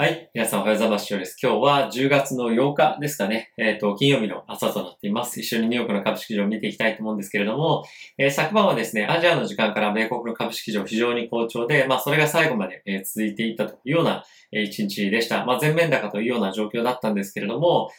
はい。皆さんおはようございます。です。今日は10月の8日ですかね。えっ、と、金曜日の朝となっています。一緒にニューヨークの株式場を見ていきたいと思うんですけれども、えー昨晩はですね、アジアの時間から米国の株式場非常に好調で、まあ、それが最後まで、え続いていったというような、えー一日でした。まあ、全面高というような状況だったんですけれども、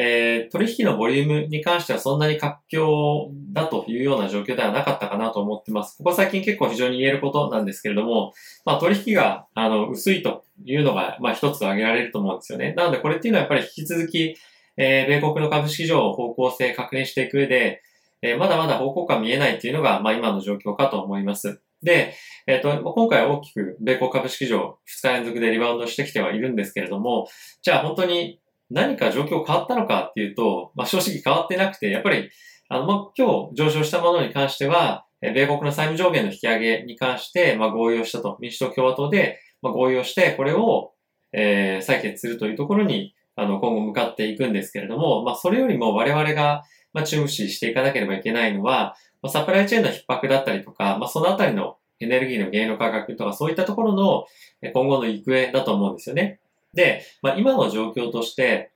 えー取引のボリュームに関してはそんなに活況だというような状況ではなかったかなと思ってます。ここ最近結構非常に言えることなんですけれども、まあ、取引が、あの、薄いというのが、まあ、一つ挙げられると思うんですよね。なので、これっていうのはやっぱり引き続き、えー米国の株式市場を方向性確認していく上で、えーまだまだ方向感見えないっていうのが、まあ、今の状況かと思います。で、えっ、と、今回大きく米国株式市場2日連続でリバウンドしてきてはいるんですけれども、じゃあ本当に何か状況変わったのかっていうと、まあ、正直変わってなくて、やっぱり、あの、まあ、今日上昇したものに関しては、米国の債務上限の引き上げに関して、まあ、合意をしたと、民主党共和党で、まあ、合意をして、これを、えー採決するというところに、あの、今後向かっていくんですけれども、まあ、それよりも我々が、まあ、注視していかなければいけないのは、まあサプライチェーンの逼迫だったりとか、まあ、そのあたりのエネルギーの原油の価格とか、そういったところの今後の行方だと思うんですよね。で、まあ、今の状況として、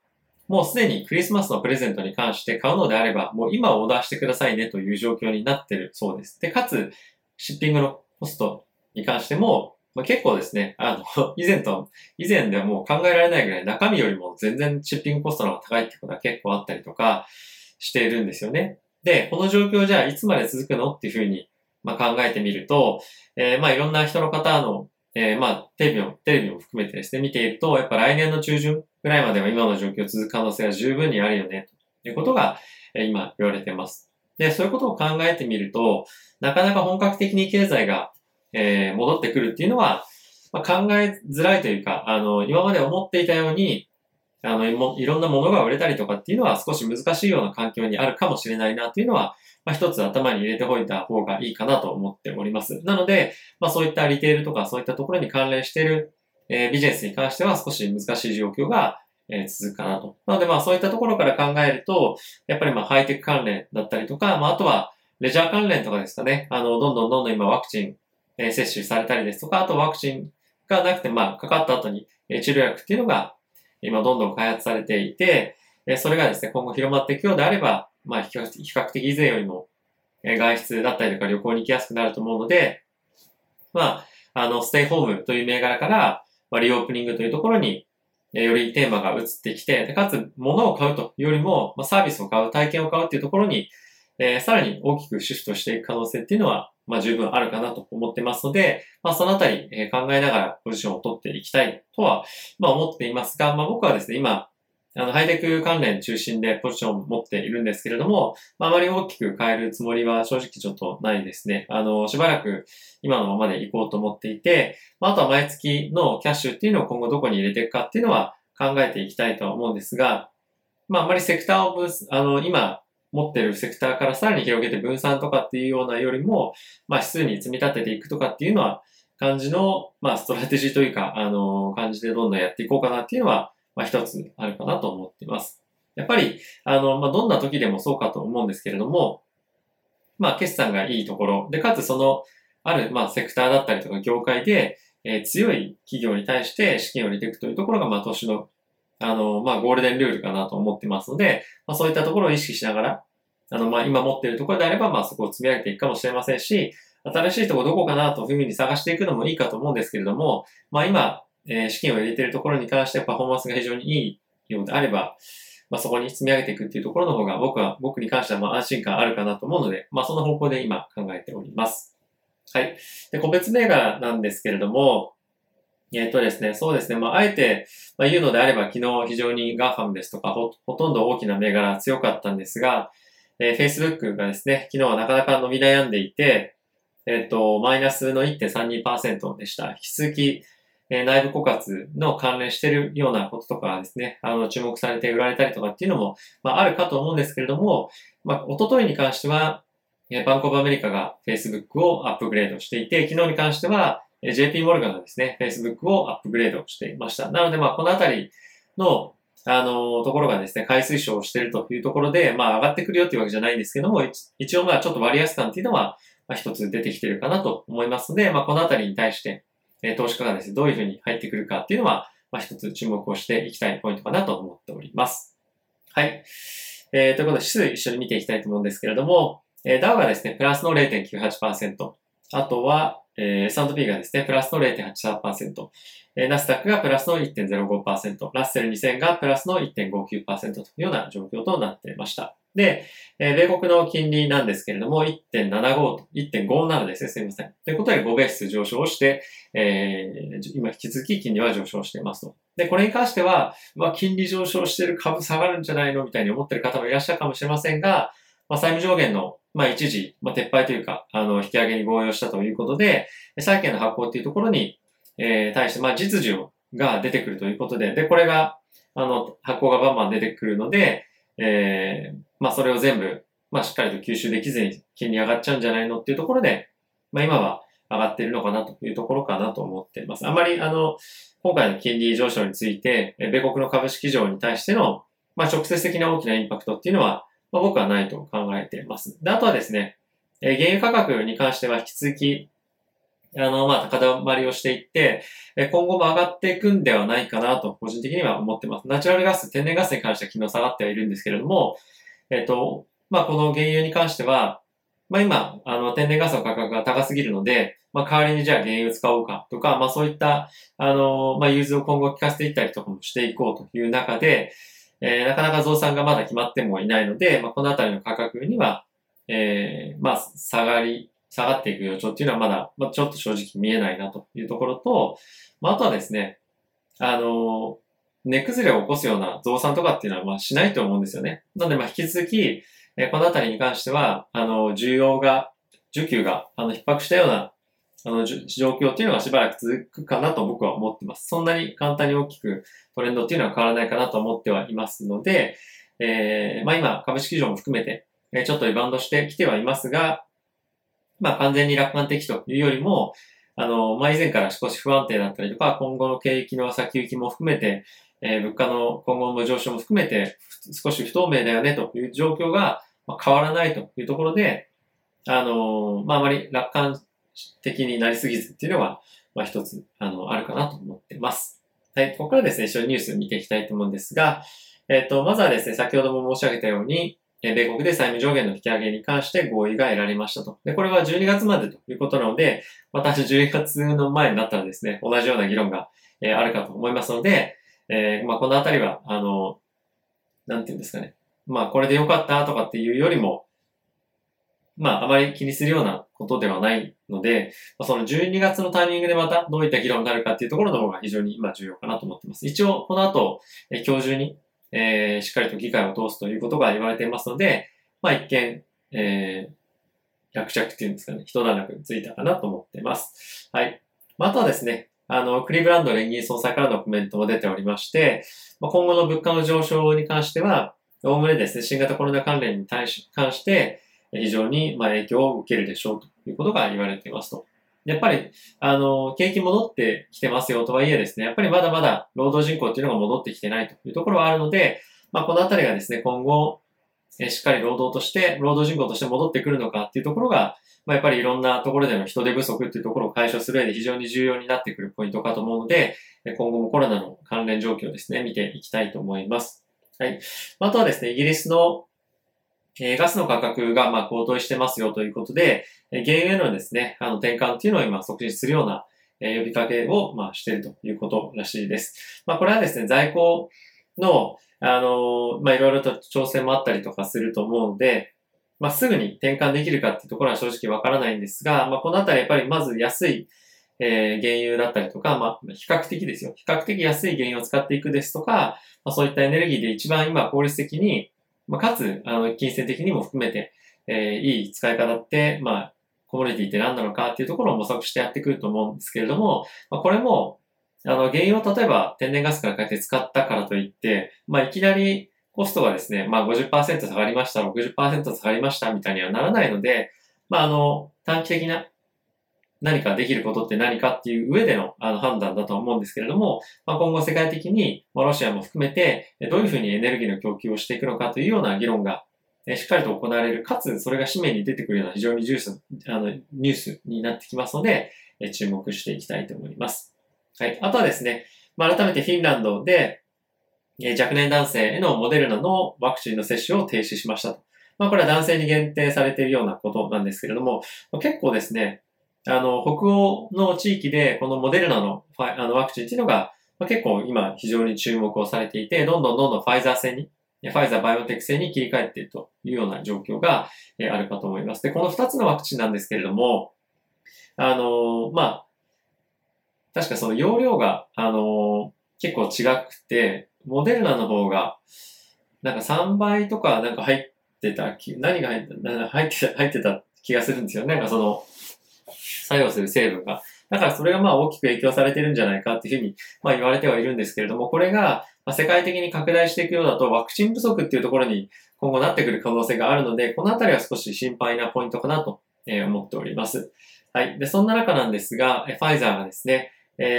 もうすでにクリスマスのプレゼントに関して買うのであれば、もう今オーダーしてくださいねという状況になってるそうです。で、かつ、シッピングのコストに関しても、まあ、結構ですね、あの、以前と、以前ではもう考えられないぐらい中身よりも全然シッピングコストの方が高いってことが結構あったりとかしているんですよね。で、この状況じゃあいつまで続くの？っていうふうに、まあ、考えてみると、えーまあいろんな人の方の、えーまあテレビも、テレビも含めてですね、見ていると、やっぱ来年の中旬ぐらいまでは今の状況続く可能性は十分にあるよね、ということが、え今言われてます。で、そういうことを考えてみると、なかなか本格的に経済が、えー戻ってくるっていうのは、まあ、考えづらいというか、あの、今まで思っていたように、あの、いろんなものが売れたりとかっていうのは少し難しいような環境にあるかもしれないなっていうのは、まあ、一つ頭に入れておいた方がいいかなと思っております。なので、まあ、そういったリテールとかそういったところに関連している、えービジネスに関しては少し難しい状況が、えー続くかなと。なので、まあ、そういったところから考えると、やっぱりまあ、ハイテク関連だったりとか、まあ、あとは、レジャー関連とかですかね。あの、どんどんどんどん今ワクチン、えー接種されたりですとか、あとワクチンがなくて、まあ、かかった後に、え治療薬っていうのが、今どんどん開発されていて、えそれがですね、今後広まっていくようであれば、まあ、比較的以前よりも、え外出だったりとか旅行に行きやすくなると思うので、まあ、あの、ステイホームという銘柄から、まあ、リオープニングというところに、えよりテーマが移ってきて、でかつ、物を買うというよりも、まあ、サービスを買う、体験を買うっていうところに、えーさらに大きくシフトしていく可能性っていうのは、まあ、十分あるかなと思ってますので、まあ、そのあたり、えー考えながらポジションを取っていきたいとは、まあ、思っていますが、まあ、僕はですね、今、あの、ハイテク関連中心でポジションを持っているんですけれども、まあ、あまり大きく変えるつもりは正直ちょっとないですね。あの、しばらく今のままで行こうと思っていて、まあ、あとは毎月のキャッシュっていうのを今後どこに入れていくかっていうのは考えていきたいとは思うんですが、まあ、あまりセクターを分、あの、今持ってるセクターからさらに広げて分散とかっていうようなよりも、まあ、指数に積み立てていくとかっていうのは、感じの、まあ、ストラテジーというか、あの、感じでどんどんやっていこうかなっていうのは、まあ、一つあるかなと思っています。やっぱり、あの、まあ、どんな時でもそうかと思うんですけれども、まあ、決算がいいところ、で、かつその、ある、まあ、セクターだったりとか業界で、えー強い企業に対して資金を入れていくというところが、まあ、投資の、あの、まあ、ゴールデンルールかなと思ってますので、まあ、そういったところを意識しながら、あの、まあ、今持っているところであれば、まあ、そこを積み上げていくかもしれませんし、新しいとこどこかなというふうに探していくのもいいかと思うんですけれども、まあ、今、えー資金を入れているところに関してパフォーマンスが非常にいいようであれば、まあ、そこに積み上げていくっていうところの方が僕は、僕に関してはまあ安心感あるかなと思うので、まあ、その方向で今考えております。はい。で、個別銘柄なんですけれども、えっ、とですね、そうですね、まあ、あえて、まあ、言うのであれば、昨日非常に GAFAM ですとかほ、ほとんど大きな銘柄強かったんですが、えー Facebook がですね、昨日はなかなか伸び悩んでいて、えっ、と、マイナスの1.32%でした。引き続き、え内部枯渇の関連してるようなこととかですね、あの、注目されて売られたりとかっていうのも、まあ、あるかと思うんですけれども、まあ、一昨日に関しては、えバンコブアメリカが Facebook をアップグレードしていて、昨日に関しては、えー JP モルガンがですね、Facebook をアップグレードしていました。なので、まあ、このあたりの、あの、ところがですね、買い推奨をしているというところで、まあ、上がってくるよっていうわけじゃないんですけども、一一応まあ、ちょっと割安感っていうのは、まあ、一つ出てきてるかなと思いますので、まあ、このあたりに対して、えー投資家がですね、どういうふうに入ってくるかっていうのは、まあ、一つ注目をしていきたいポイントかなと思っております。はい。えー、ということで、指数一緒に見ていきたいと思うんですけれども、えー、ダウがですね、プラスの0.98%、あとは、えー、S&P がですね、プラスの0.83%、えー、ナスダックがプラスの1.05%、ラッセル2000がプラスの1.59%というような状況となっていました。で、え、米国の金利なんですけれども、1.75と、1.57ですね、すみません。ということで、5ベース上昇して、えー、今引き続き金利は上昇していますと。で、これに関しては、まあ、金利上昇してる株下がるんじゃないのみたいに思ってる方もいらっしゃるかもしれませんが、まあ、債務上限の、まあ、一時、まあ、撤廃というか、あの、引き上げに合意をしたということで、債券の発行っていうところに、えー、対して、まあ、実需が出てくるということで、で、これが、あの、発行がバンバン出てくるので、えー、まあ、それを全部、まあ、しっかりと吸収できずに金利上がっちゃうんじゃないのっていうところで、まあ、今は上がっているのかなというところかなと思っています。あまり、あの、今回の金利上昇について、米国の株式市場に対しての、まあ、直接的な大きなインパクトっていうのは、まあ、僕はないと考えています。で、あとはですね、え原油価格に関しては引き続き、あの、まあ、高止まりをしていって、今後も上がっていくんではないかなと、個人的には思ってます。ナチュラルガス、天然ガスに関しては昨日下がってはいるんですけれども、えっ、と、まあ、この原油に関しては、まあ、今、あの、天然ガスの価格が高すぎるので、まあ、代わりにじゃあ原油を使おうかとか、まあ、そういった、あの、まあ、融通を今後効かせていったりとかもしていこうという中で、えー、なかなか増産がまだ決まってもいないので、まあ、このあたりの価格には、えー、まあ、下がり、下がっていく予兆っていうのはまだ、まあ、ちょっと正直見えないなというところと、まあ、あとはですね、あの、値崩れを起こすような増産とかっていうのは、まあ、しないと思うんですよね。なので、まあ、引き続き、え、このあたりに関しては、あの、需要が、需給が、あの、逼迫したようなあの、状況っていうのがしばらく続くかなと僕は思ってます。そんなに簡単に大きくトレンドっていうのは変わらないかなと思ってはいますので、えー、まあ今、株式市場も含めて、えちょっとリバウンドしてきてはいますが、まあ完全に楽観的というよりも、あの、まあ以前から少し不安定だったりとか、今後の景気の先行きも含めて、えー、物価の今後の上昇も含めて、少し不透明だよねという状況が変わらないというところで、あの、まああまり楽観的になりすぎずっていうのは、まあ一つ、あの、あるかなと思ってます。はい、ここからですね、一緒にニュース見ていきたいと思うんですが、えっ、ー、と、まずはですね、先ほども申し上げたように、米国で債務上限の引き上げに関して合意が得られましたと。で、これは12月までということなので、私11月の前になったらですね、同じような議論が、えあるかと思いますので、えー、まあ、このあたりは、あの、なんていうんですかね。まあ、これでよかったとかっていうよりも、まあ、あまり気にするようなことではないので、その12月のタイミングでまたどういった議論になるかっていうところの方が非常に今重要かなと思っています。一応、この後、え今日中に、えー、しっかりと議会を通すということが言われていますので、まあ一見、えー、落着っていうんですかね、一段落ついたかなと思っています。はい。まあ、とはですね、あの、クリーブランド連銀総裁からのコメントも出ておりまして、まあ、今後の物価の上昇に関しては、おおむねですね、新型コロナ関連に対し、関して、非常にま影響を受けるでしょうということが言われていますと。やっぱり、あの、景気戻ってきてますよとはいえですね、やっぱりまだまだ労働人口っていうのが戻ってきてないというところはあるので、まあ、このあたりがですね、今後、えしっかり労働として、労働人口として戻ってくるのかっていうところが、まあ、やっぱりいろんなところでの人手不足っていうところを解消する上で非常に重要になってくるポイントかと思うので、今後もコロナの関連状況ですね、見ていきたいと思います。はい。あとはですね、イギリスのえガスの価格がま高騰してますよということで、原油へのですね、あの転換っていうのを今促進するようなえ呼びかけをましているということらしいです。まあこれはですね、在庫の、あのまあいろいろと調整もあったりとかすると思うので、まあすぐに転換できるかっていうところは正直わからないんですが、まあこのあたりやっぱりまず安いえー、原油だったりとか、まあ、比較的ですよ。比較的安い原油を使っていくですとか、まあ、そういったエネルギーで一番今効率的に、まあ、かつ、あの、金銭的にも含めて、えー、いい使い方って、まあ、コモディティって何なのかっていうところを模索してやってくると思うんですけれども、まあ、これも、あの、原油を例えば天然ガスから変えて使ったからといって、まあ、いきなりコストがですね、まあ50%下がりました、60%下がりましたみたいにはならないので、まあ、あの、短期的な何かできることって何かっていう上でのあの判断だと思うんですけれども、まあ、今後世界的に、まあ、ロシアも含めて、どういうふうにエネルギーの供給をしていくのかというような議論が、しっかりと行われる、かつそれが紙面に出てくるような非常にジュース、あの、ニュースになってきますので、注目していきたいと思います。はい。あとはですね、まあ、改めてフィンランドで、若年男性へのモデルナのワクチンの接種を停止しましたと。まあ、これは男性に限定されているようなことなんですけれども、結構ですね、あの、北欧の地域でこのモデルナのファあのワクチンっていうのが、まあ、結構今非常に注目をされていて、どんどんどんどんファイザー製に、ファイザーバイオテック製に切り替えているというような状況が、あるかと思います。で、この2つのワクチンなんですけれども、あのまあ、確かその容量が、あの結構違くて、モデルナの方が、なんか3倍とかなんか入ってた、何が、入ってた、入ってた気がするんですよ。なんかその、作用する成分が。だからそれがまあ大きく影響されてるんじゃないかっていうふうにまあ言われてはいるんですけれども、これが世界的に拡大していくようだとワクチン不足っていうところに今後なってくる可能性があるので、このあたりは少し心配なポイントかなと思っております。はい。で、そんな中なんですが、ファイザーがですね、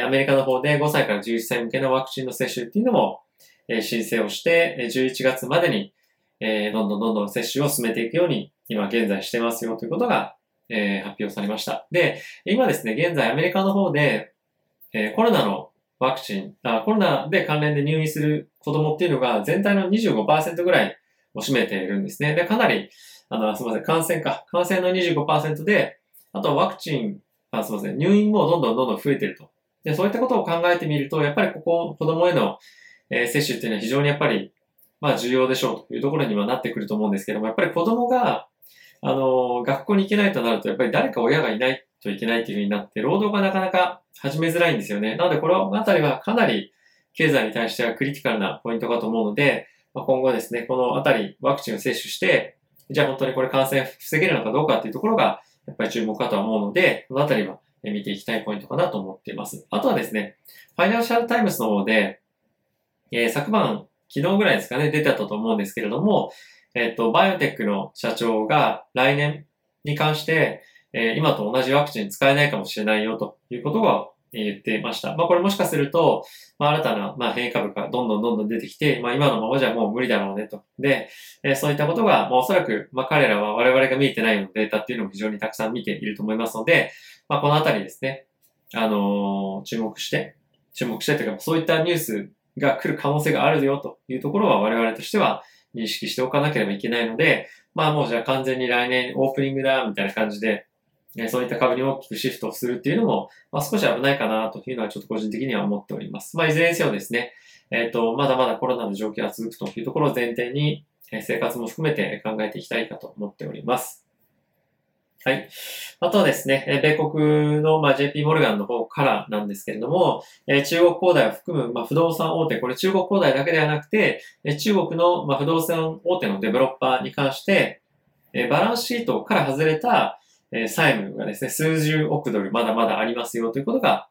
アメリカの方で5歳から11歳向けのワクチンの接種っていうのも申請をして、11月までにどんどんどんどん接種を進めていくように今現在してますよということがえー、発表されました。で、今ですね、現在アメリカの方で、えー、コロナのワクチンあ、コロナで関連で入院する子供っていうのが全体の25%ぐらいを占めているんですね。で、かなり、あの、すみません、感染か。感染の25%で、あとワクチン、あ、すみません、入院もどんどんどんどん増えてると。で、そういったことを考えてみると、やっぱりここ、子供への、えー、接種っていうのは非常にやっぱり、まあ重要でしょうというところにはなってくると思うんですけども、やっぱり子供が、あの、学校に行けないとなると、やっぱり誰か親がいないといけないっていうふうになって、労働がなかなか始めづらいんですよね。なので、このあたりはかなり経済に対してはクリティカルなポイントかと思うので、まあ、今後ですね、このあたりワクチンを接種して、じゃあ本当にこれ感染防げるのかどうかっていうところが、やっぱり注目かとは思うので、このあたりは見ていきたいポイントかなと思っています。あとはですね、 Financial Times の方で、えー、昨晩、昨日ぐらいですかね、出てたと思うんですけれども、えっ、と、 BioNTech の社長が来年に関して、えー、今と同じワクチン使えないかもしれないよということが言っていました。まあこれもしかすると、まあ新たな、まあ、変異株がどんどんどんどん出てきて、まあ今のままじゃもう無理だろうねと。で、えー、そういったことが、まあおそらく、まあ彼らは我々が見えてないようなデータっていうのも非常にたくさん見ていると思いますので、まあこのあたりですね、あのー、注目して、注目してというか、そういったニュースが来る可能性があるよというところは我々としては、認識しておかなければいけないので、まあもうじゃあ完全に来年オープニングだ、みたいな感じで、ね、そういった株に大きくシフトするっていうのも、まあ少し危ないかなというのはちょっと個人的には思っております。まあいずれにせよですね、えっ、ー、と、まだまだコロナの状況が続くというところを前提に、生活も含めて考えていきたいかと思っております。はい。あとはですね、米国の、まあ、JP モルガンの方からなんですけれども、え中国恒大を含む、ま、不動産大手、これ中国恒大だけではなくて、中国の、ま、不動産大手のデベロッパーに関して、えバランスシートから外れた、え債務がですね、数十億ドルまだまだありますよということが、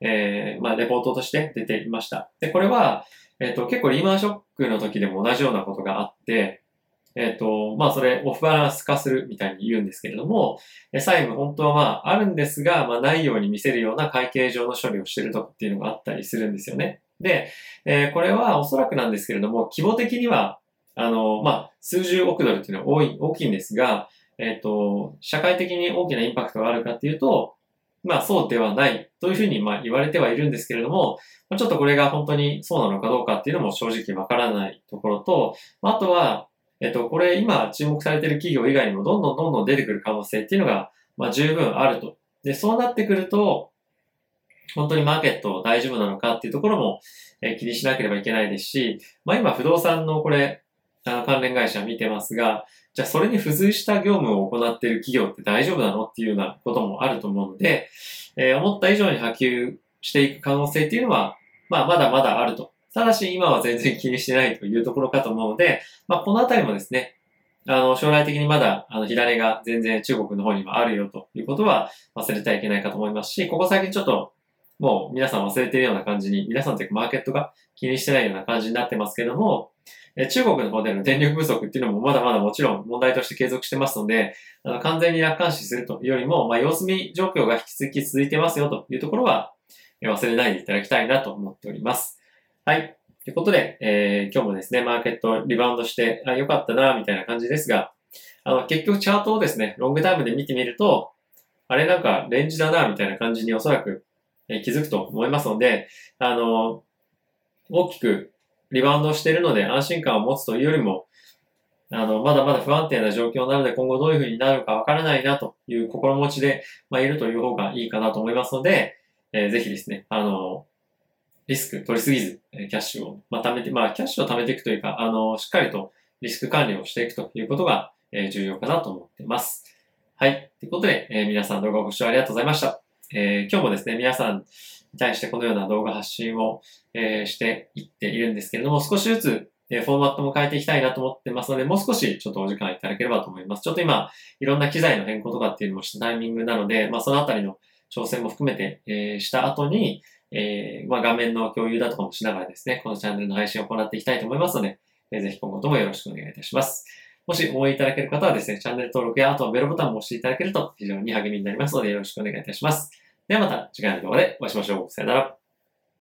えー、まあ、レポートとして出ていました。で、これは、えっ、と、結構リーマンショックの時でも同じようなことがあって、えっ、ー、と、まあ、それ、オフバランス化するみたいに言うんですけれども、債務本当はまあ、あるんですが、まあ、ないように見せるような会計上の処理をしているとかっていうのがあったりするんですよね。で、えー、これはおそらくなんですけれども、規模的には、あの、まあ、数十億ドルっていうのは多い、大きいんですが、えっ、ー、と、社会的に大きなインパクトがあるかっていうと、まあそうではないというふうにまあ言われてはいるんですけれども、ちょっとこれが本当にそうなのかどうかっていうのも正直わからないところと、あとは、えっと、これ今注目されている企業以外にもどんどんどんどん出てくる可能性っていうのが、まあ十分あると。で、そうなってくると、本当にマーケット大丈夫なのかっていうところも、え、気にしなければいけないですし、まあ今不動産のこれ、あの関連会社見てますが、じゃあそれに付随した業務を行っている企業って大丈夫なのっていうようなこともあると思うので、えー、思った以上に波及していく可能性っていうのは、まあまだまだあるとただし今は全然気にしてないというところかと思うので、まあ、このあたりもですね、あの、将来的にまだ、あの、火種が全然中国の方にもあるよということは忘れてはいけないかと思いますし、ここ最近ちょっと、もう皆さん忘れてるような感じに、皆さんというかマーケットが気にしてないような感じになってますけども、中国の方での電力不足っていうのもまだまだもちろん問題として継続してますので、あの完全に楽観視するというよりも、まあ、様子見状況が引き続き続いてますよというところは忘れないでいただきたいなと思っております。はい。ということで、えー、今日もですね、マーケットリバウンドして、あ、よかったな、みたいな感じですが、あの、結局チャートをですね、ロングタイムで見てみると、あれなんかレンジだな、みたいな感じにおそらく、え気づくと思いますので、あの、大きくリバウンドしているので安心感を持つというよりも、あの、まだまだ不安定な状況なので今後どういう風になるかわからないなという心持ちで、まあ、いるという方がいいかなと思いますので、えー、ぜひですね、あの、リスク取りすぎず、キャッシュを、まあ、貯めて、まあ、キャッシュを貯めていくというか、あの、しっかりとリスク管理をしていくということが、え、重要かなと思っています。はい。ということで、え、皆さん動画ご視聴ありがとうございました。えー、今日もですね、皆さんに対してこのような動画発信を、えー、していっているんですけれども、少しずつ、えフォーマットも変えていきたいなと思ってますので、もう少しちょっとお時間いただければと思います。ちょっと今、いろんな機材の変更とかっていうのもしたタイミングなので、まあそのあたりの挑戦も含めて、え、した後に、えー、まあ画面の共有だとかもしながらですね、このチャンネルの配信を行っていきたいと思いますので、えー、ぜひ今後ともよろしくお願いいたします。もし応援いただける方はですね、チャンネル登録や、あとはベルボタンも押していただけると非常に励みになりますのでよろしくお願いいたします。ではまた次回の動画でお会いしましょう。さよなら。